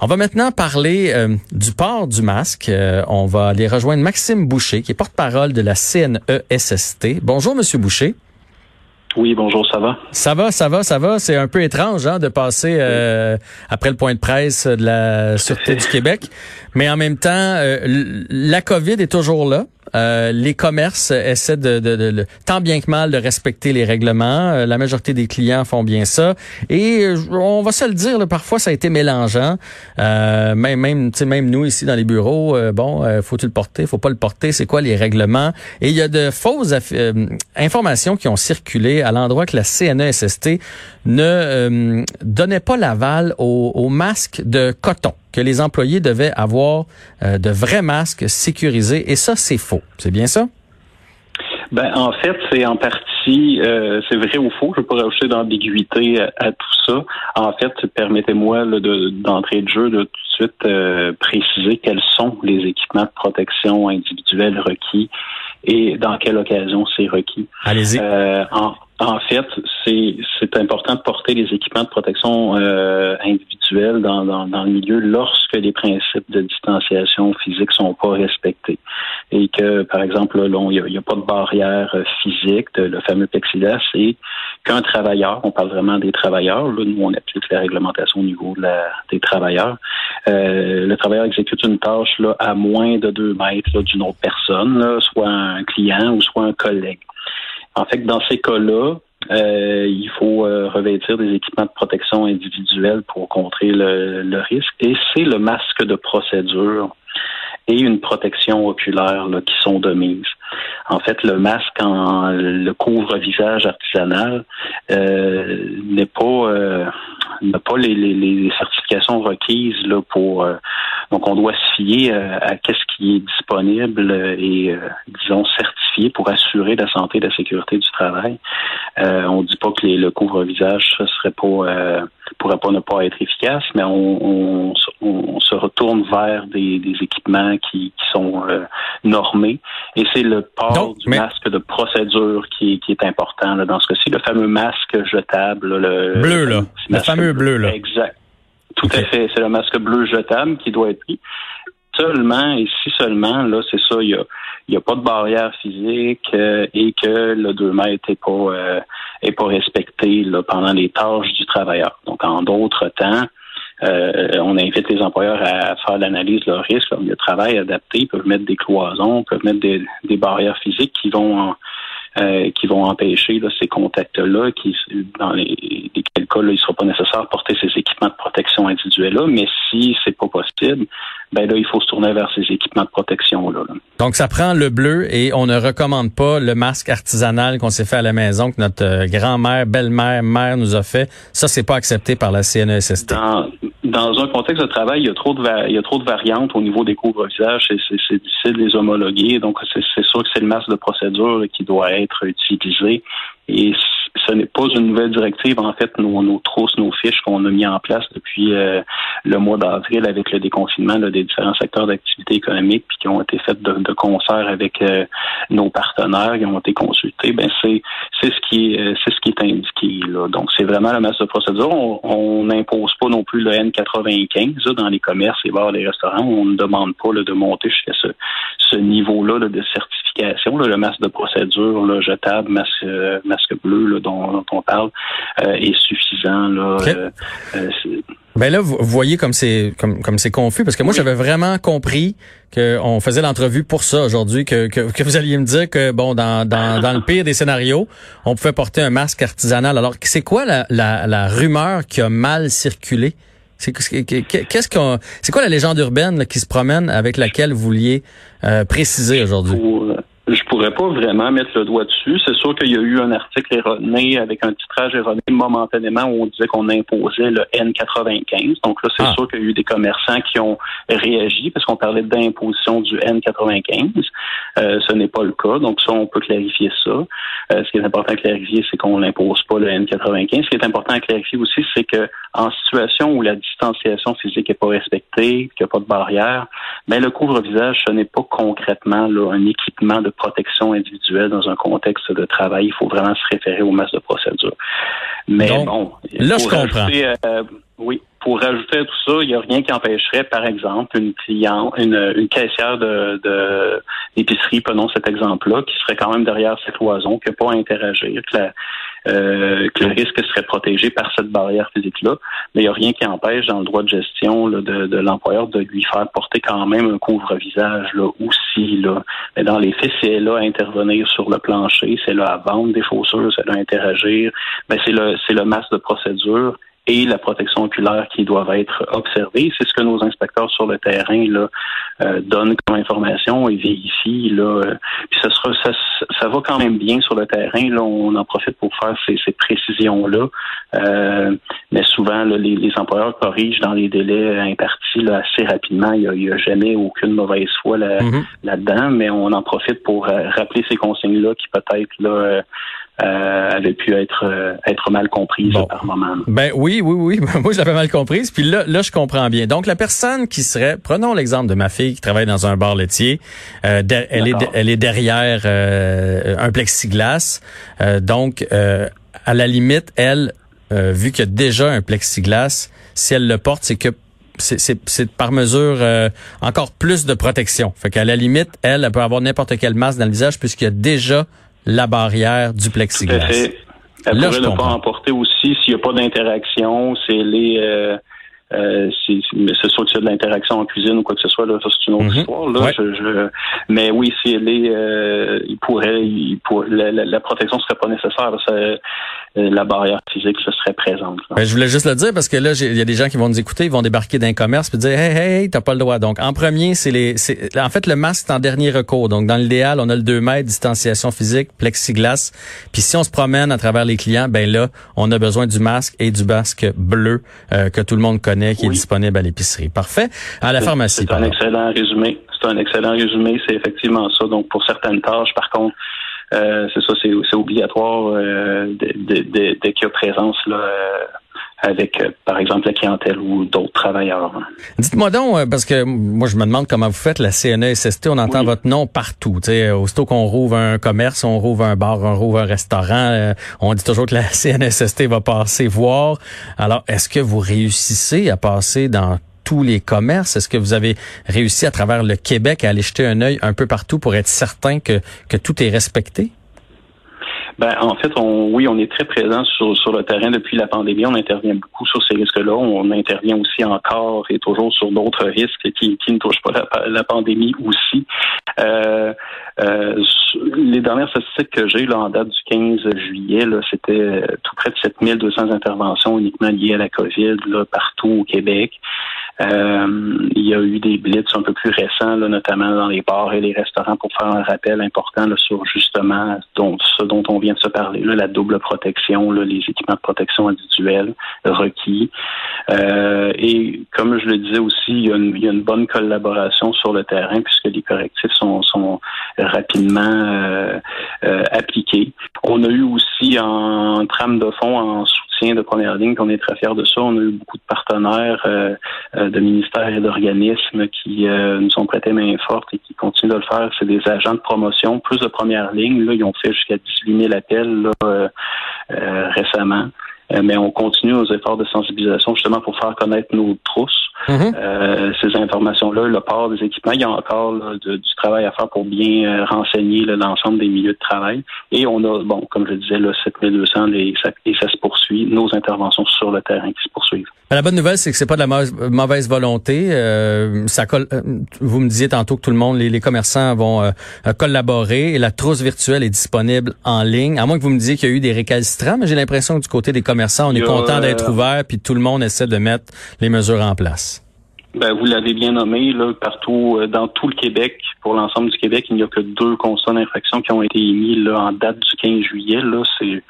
On va maintenant parler euh, du port du masque. Euh, on va aller rejoindre Maxime Boucher, qui est porte-parole de la CNESST. Bonjour, Monsieur Boucher. Oui, bonjour, ça va? Ça va, ça va, ça va. C'est un peu étrange hein, de passer euh, après le point de presse de la Sûreté du Québec. Mais en même temps, la COVID est toujours là. Euh, les commerces essaient de, tant bien que mal de respecter les règlements. Euh, la majorité des clients font bien ça. Et euh, on va se le dire, parfois ça a été mélangeant. même même, nous ici dans les bureaux, bon, faut-il le porter, faut pas le porter, c'est quoi les règlements? Et il y a de fausses informations qui ont circulé à l'endroit que la CNESST ne donnait pas l'aval aux, aux masques de coton que les employés devaient avoir euh, de vrais masques sécurisés. Et ça, c'est faux. C'est bien ça? Ben, en fait, c'est en partie, euh, c'est vrai ou faux. Je pas rajouter d'ambiguïté à, tout ça. En fait, permettez-moi d'entrée de, jeu de tout de suite euh, préciser quels sont les équipements de protection individuelle requis et dans quelle occasion c'est requis. Allez-y. en, en fait, c'est, c'est important de porter les équipements de protection euh, individuels dans, dans, dans, le milieu lorsque les principes de distanciation physique sont pas respectés et que, par exemple, là, il n'y a, pas de barrière euh, physique, de, le fameux plexiglas, et qu'un travailleur, on parle vraiment des travailleurs, là, nous on applique la réglementation au niveau de la, des travailleurs, euh, le travailleur exécute une tâche là, à moins de deux mètres d'une autre personne, là, soit un client ou soit un collègue. En fait, dans ces cas-là, euh, il faut euh, revêtir des équipements de protection individuelle pour contrer le, risque. Et c'est le masque de procédure et une protection oculaire là, qui sont de mise. En fait, le masque en le couvre-visage artisanal euh, n'est pas n'a pas les, les, certifications requises là, pour donc on doit se fier à qu'est-ce qui est disponible et disons certifié pour assurer la santé et la sécurité du travail. Euh, on ne dit pas que le couvre-visage serait pas euh, pourrait pas ne pas être efficace, mais on, se retourne vers des, équipements qui, sont euh, normés. Et c'est le port du masque de procédure qui, est important dans ce cas-ci. Le fameux masque jetable. le bleu, là. Le, fameux bleu, là. Exact. Tout à fait. C'est le masque bleu jetable qui doit être pris seulement, et si seulement, là, c'est ça, il y a, y a pas de barrière physique euh, et que le 2 mètres n'est pas, euh, pas respecté là, pendant les tâches du travailleur. Donc, en d'autres temps, euh, on invite les employeurs à faire l'analyse de leur risque, leur travail adapté, ils peuvent mettre des cloisons, peuvent mettre des, des barrières physiques qui vont euh, qui vont empêcher là, ces contacts-là, qui dans les, cas, là, il ne sera pas nécessaire de porter ces équipements de protection individuels-là, mais si c'est pas possible, ben là, il faut se tourner vers ces équipements de protection-là. Donc, ça prend le bleu et on ne recommande pas le masque artisanal qu'on s'est fait à la maison, que notre euh, grand-mère, belle-mère, mère nous a fait. Ça, c'est pas accepté par la CNESST. Dans, dans un contexte de travail, il y a trop de, il y a trop de variantes au niveau des couvre-visages. C'est difficile de les homologuer. Donc, c'est sûr que c'est le masque de procédure qui doit être utilisé. Et ce n'est pas une nouvelle directive. En fait, nos, nos trousses, nos fiches qu'on a mis en place depuis euh, le mois d'avril avec le déconfinement des différents secteurs d'activité économique, puis qui ont été faites de, concert avec euh, nos partenaires, qui ont été consultés. Ben c'est c'est ce qui est euh, c'est ce qui est indiqué là. Donc c'est vraiment la masse de procédure. On n'impose pas non plus le N95 dans les commerces, les bars, les restaurants. On ne demande pas de monter jusqu'à ce, ce niveau-là de certification. le masque de procédure, là, jetable, masque, masque bleu dont, on parle, est suffisant. Là, ben là, vous voyez comme c'est comme comme c'est confus parce que moi j'avais vraiment compris qu'on faisait l'entrevue pour ça aujourd'hui, que, que, que vous alliez me dire que bon dans, dans, dans le pire des scénarios, on pouvait porter un masque artisanal. Alors c'est quoi la, la, la rumeur qui a mal circulé? C'est qu'est-ce qu'on c'est quoi la légende urbaine qui se promène avec laquelle vous vouliez euh, préciser aujourd'hui? Pourrais pas vraiment mettre le doigt dessus. C'est sûr qu'il y a eu un article erroné avec un titrage erroné momentanément où on disait qu'on imposait le N95. Donc là, c'est ah. sûr qu'il y a eu des commerçants qui ont réagi parce qu'on parlait d'imposition du N95. Euh, ce n'est pas le cas. Donc ça, on peut clarifier ça. Euh, ce qui est important à clarifier, c'est qu'on n'impose pas le N95. Ce qui est important à clarifier aussi, c'est que en situation où la distanciation physique n'est pas respectée, qu'il n'y a pas de barrière, mais ben, le couvre-visage, ce n'est pas concrètement là, un équipement de protection protection individuelle dans un contexte de travail, il faut vraiment se référer au masque de procédure. Mais bon, là je comprends. Euh, oui, pour rajouter à tout ça, il n'y a rien qui empêcherait, par exemple, une cliente, une, une caissière de, d'épicerie, prenons cet exemple-là, qui serait quand même derrière cette cloison, qui n'a pas à interagir, que, euh, que, le risque serait protégé par cette barrière physique-là. Mais il n'y a rien qui empêche dans le droit de gestion de, de l'employeur de lui faire porter quand même un couvre-visage là aussi. Là. Mais dans les faits, elle a à intervenir sur le plancher, c'est là à vendre des chaussures, c'est là à interagir, ben c'est le c'est le masque de procédure et la protection oculaire qui doivent être observées. C'est ce que nos inspecteurs sur le terrain là, euh, donnent comme information et vérifient. Là, euh, puis ça, sera, ça, ça va quand même bien sur le terrain. Là, on en profite pour faire ces, ces précisions-là. Euh, mais souvent, là, les, les, employeurs corrigent dans les délais impartis là, assez rapidement. Il n'y a, a, jamais aucune mauvaise foi là, mm-hmm. là-dedans, mais on en profite pour euh, rappeler ces consignes-là qui peut-être là euh, avait pu être euh, être mal comprise par moment. Ben oui, oui, oui. Moi, je l'avais mal comprise. Puis là, là, je comprends bien. Donc, la personne qui serait, prenons l'exemple de ma fille qui travaille dans un bar laitier. Euh, elle est elle est derrière euh, un plexiglas. donc, à la limite, elle, vu qu'il y a déjà un plexiglas, si elle le porte, c'est que c'est par mesure encore plus de protection. Fait qu'à la limite, elle, elle peut avoir n'importe quel masque dans le visage puisqu'il y a déjà la barrière du plexiglas. Tout à fait. Elle pourrait ne pas emporter aussi s'il n'y a pas d'interaction, c'est les euh, euh, c'est soit qu'il y a de l'interaction en cuisine ou quoi que ce soit, là, ça c'est une autre mhm. histoire. Là. Je, je, mais oui, si elle est, euh, il pourrait, il pour, la, la, la, protection serait pas nécessaire. Ça, la barrière physique ce serait présente. Ben, je voulais juste le dire parce que là, il y a des gens qui vont nous écouter, ils vont débarquer d'un commerce et dire Hey, hey, hey, t'as pas le droit. Donc, en premier, c'est les. En fait, le masque est en dernier recours. Donc, dans l'idéal, on a le 2 mètres, distanciation physique, plexiglas. Puis si on se promène à travers les clients, ben là, on a besoin du masque et du masque bleu euh, que tout le monde connaît, qui est disponible à l'épicerie. Parfait. À la pharmacie. C'est un excellent résumé. C'est un excellent résumé. C'est effectivement ça. Donc, pour certaines tâches, par contre, euh, ça, c'est obligatoire euh, dès qu'il y a présence là, euh, avec, par exemple, la clientèle ou d'autres travailleurs. Dites-moi donc, parce que moi, je me demande comment vous faites la CNESST. On entend votre nom partout. aussitôt qu'on rouvre un commerce, on rouvre un bar, on rouvre un restaurant, on dit toujours que la CNESST va passer voir. Alors, est-ce que vous réussissez à passer dans tous les commerces? Est-ce que vous avez réussi à travers le Québec à aller jeter un œil un peu partout pour être certain que, que tout est respecté? Ben, en fait, on, oui, on est très présent sur, sur le terrain depuis la pandémie. On intervient beaucoup sur ces risques-là. On intervient aussi encore et toujours sur d'autres risques qui, qui ne touchent pas la, la pandémie aussi. Euh, euh, les dernières statistiques que j'ai là, en date du 15 juillet, c'était tout près de 7200 interventions uniquement liées à la COVID là, partout au Québec. Euh, il y a eu des blitz un peu plus récents, là, notamment dans les bars et les restaurants, pour faire un rappel important là, sur justement ce dont on vient de se parler, là, la double protection, là, les équipements de protection individuels requis. Euh, et comme je le disais aussi, il y, a une, bonne collaboration sur le terrain puisque les correctifs sont, rapidement euh, euh appliqués. On a eu aussi en trame de fond, en de première ligne, qu'on est très fiers de ça. On a eu beaucoup de partenaires euh, euh, de ministères et d'organismes qui euh, nous ont prêté main forte et qui continuent de le faire. C'est des agents de promotion, plus de première ligne. Là, ils ont fait jusqu'à 18 000 appels là, récemment. mais on continue nos efforts de sensibilisation justement pour faire connaître nos trousses Mhm. Euh, ces informations-là, le port des équipements, il y a encore du travail à faire pour bien euh, renseigner l'ensemble des milieux de travail. Et on a, bon, comme je disais, là, 7200 et ça, et ça se poursuit, nos interventions sur le terrain qui se poursuivent. La bonne nouvelle, c'est que c'est pas de la mauvaise volonté. Euh, ça vous me disiez tantôt que tout le monde, les, commerçants vont collaborer et la trousse virtuelle est disponible en ligne. À moins que vous me disiez qu'il y a eu des récalcitrants, mais j'ai l'impression que du côté des commerçants, on est content d'être ouvert puis tout le monde essaie de mettre les mesures en place. Ben, vous l'avez bien nommé, là, partout euh, dans tout le Québec, pour l'ensemble du Québec, il n'y a que deux constats d'infraction qui ont été émis là, en date du 15 juillet. Là, c'est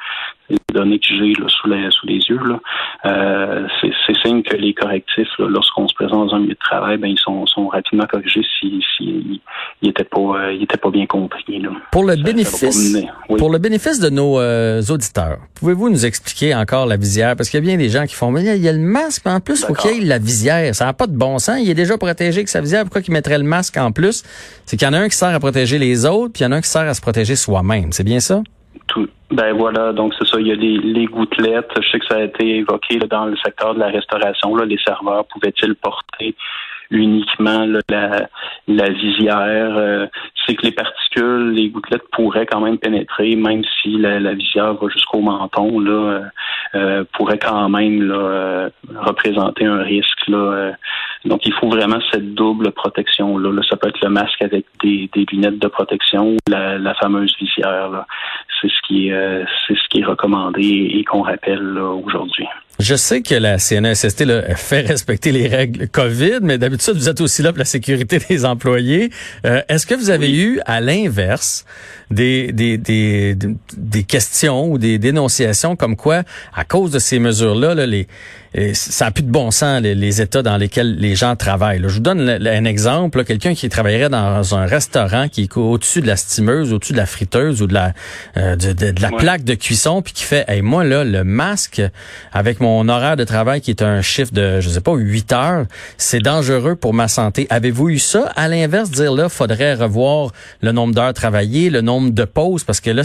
les données que j'ai sous, les, sous les yeux, là, euh, c'est signe que les correctifs, lorsqu'on se présente dans un milieu de travail, ben, ils sont, sont rapidement corrigés s'ils si, si, n'étaient pas, euh, pas bien compris. Là. Pour le bénéfice, pour le bénéfice de nos euh, auditeurs, pouvez-vous nous expliquer encore la visière? Parce qu'il y a bien des gens qui font, mais il y a le masque, mais en plus, il faut qu'il y ait la visière. Ça n'a pas de bon bon sens. Il est déjà protégé avec sa visière. Pourquoi il mettrait le masque en plus? C'est qu'il y en a un qui sert à protéger les autres, puis il y en a un qui sert à se protéger soi-même. C'est bien ça? Tout. Ben voilà, donc c'est ça. Il y a les, les, gouttelettes. Je sais que ça a été évoqué dans le secteur de la restauration. Là, les serveurs pouvaient-ils porter uniquement la, la, visière? Euh, c'est que les particules, les gouttelettes pourraient quand même pénétrer, même si la, la visière va jusqu'au menton, là, euh, euh pourrait quand même là, euh, représenter un risque. Là, donc, il faut vraiment cette double protection. Là. ça peut être le masque avec des, des lunettes de protection ou la, la fameuse visière. Là. C'est ce qui est, c'est ce qui est recommandé et, qu'on rappelle aujourd'hui. Je sais que la CNSST e là, fait respecter les règles COVID, mais d'habitude, vous êtes aussi là pour la sécurité des employés. Euh, est-ce que vous avez eu, à l'inverse, des, des, des, des, questions ou des dénonciations comme quoi, à cause de ces mesures-là, là, les, ça a plus de bon sens, les, états dans lesquels les gens travaillent. Je vous donne un exemple. Quelqu'un qui travaillerait dans un restaurant qui est au-dessus de la stimeuse, au-dessus de la friteuse ou de la, euh, de, la plaque de cuisson, puis qui fait, hey, moi, là, le masque avec mon horaire de travail qui est un chiffre de, je sais pas, 8 heures, c'est dangereux pour ma santé. Avez-vous eu ça? À l'inverse, dire là, faudrait revoir le nombre d'heures travaillées, le nombre de pauses, parce que là,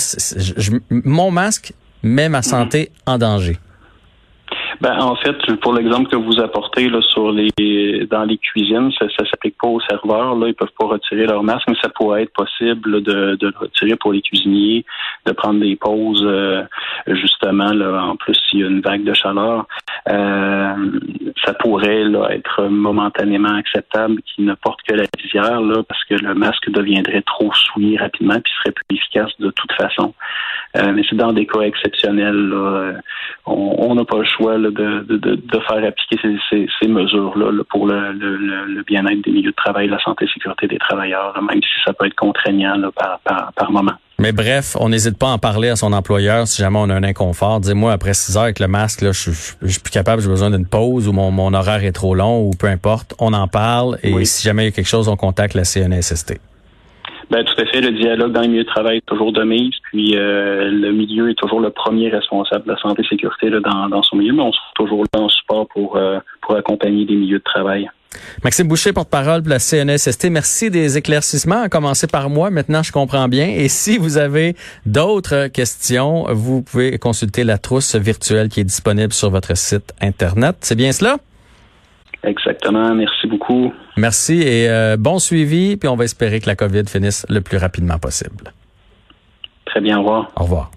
mon masque met ma santé en danger. Ben, en fait, pour l'exemple que vous apportez là, sur les dans les cuisines, ça, ça s'applique pas aux serveurs. Là, ils peuvent pas retirer leur masque, mais ça pourrait être possible de, de le retirer pour les cuisiniers, de prendre des pauses euh, justement là, en plus s'il y a une vague de chaleur. Euh, ça pourrait être momentanément acceptable qu'ils ne portent que la visière là, parce que le masque deviendrait trop souillé rapidement puis serait plus efficace de toute façon. Euh, mais c'est dans des cas exceptionnels. Là, on n'a pas le choix de, faire appliquer ces, mesures-là pour le, le, le bien-être des milieux de travail, la santé et sécurité des travailleurs, même si ça peut être contraignant par moment. Mais bref, on n'hésite pas à en parler à son employeur si jamais on a un inconfort. Dis-moi, après 6 heures avec le masque, là, je, je, suis plus capable, j'ai besoin d'une pause ou mon, mon horaire est trop long ou peu importe. On en parle et si jamais il y a quelque chose, on contacte la CNSST. Ben, tout à fait. Le dialogue dans les milieux de travail est toujours de mise, puis euh, le milieu est toujours le premier responsable de la santé et sécurité là, dans, dans son milieu, mais on se trouve toujours là en support pour, euh, pour accompagner les milieux de travail. Maxime Boucher, porte-parole de la CNSST, merci des éclaircissements. À commencer par moi, maintenant je comprends bien. Et si vous avez d'autres questions, vous pouvez consulter la trousse virtuelle qui est disponible sur votre site Internet. C'est bien cela? Exactement. Merci beaucoup. Merci et euh, bon suivi. Puis on va espérer que la COVID finisse le plus rapidement possible. Très bien. Au revoir. Au revoir.